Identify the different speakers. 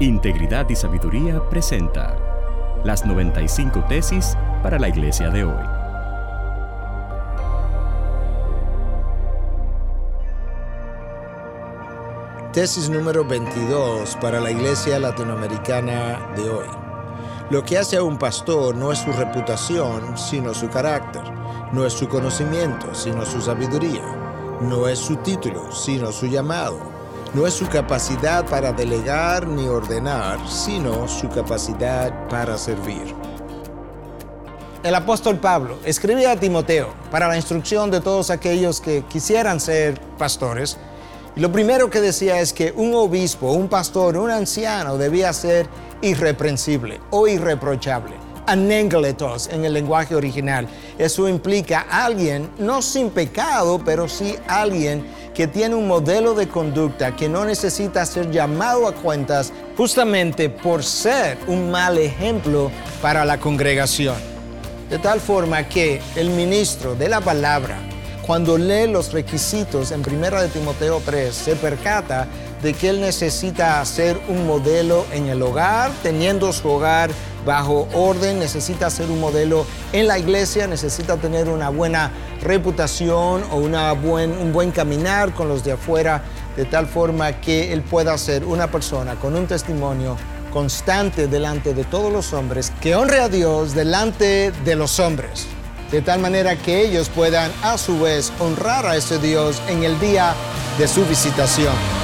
Speaker 1: Integridad y Sabiduría presenta las 95 tesis para la iglesia de hoy.
Speaker 2: Tesis número 22 para la iglesia latinoamericana de hoy. Lo que hace a un pastor no es su reputación, sino su carácter. No es su conocimiento, sino su sabiduría. No es su título, sino su llamado no es su capacidad para delegar ni ordenar, sino su capacidad para servir.
Speaker 3: El apóstol Pablo escribía a Timoteo para la instrucción de todos aquellos que quisieran ser pastores. Y lo primero que decía es que un obispo, un pastor, un anciano debía ser irreprensible o irreprochable anengletos en el lenguaje original. Eso implica alguien, no sin pecado, pero sí alguien que tiene un modelo de conducta que no necesita ser llamado a cuentas justamente por ser un mal ejemplo para la congregación. De tal forma que el ministro de la palabra, cuando lee los requisitos en 1 de Timoteo 3, se percata de que él necesita ser un modelo en el hogar, teniendo su hogar bajo orden, necesita ser un modelo en la iglesia, necesita tener una buena reputación o una buen, un buen caminar con los de afuera, de tal forma que él pueda ser una persona con un testimonio constante delante de todos los hombres, que honre a Dios delante de los hombres, de tal manera que ellos puedan a su vez honrar a ese Dios en el día de su visitación.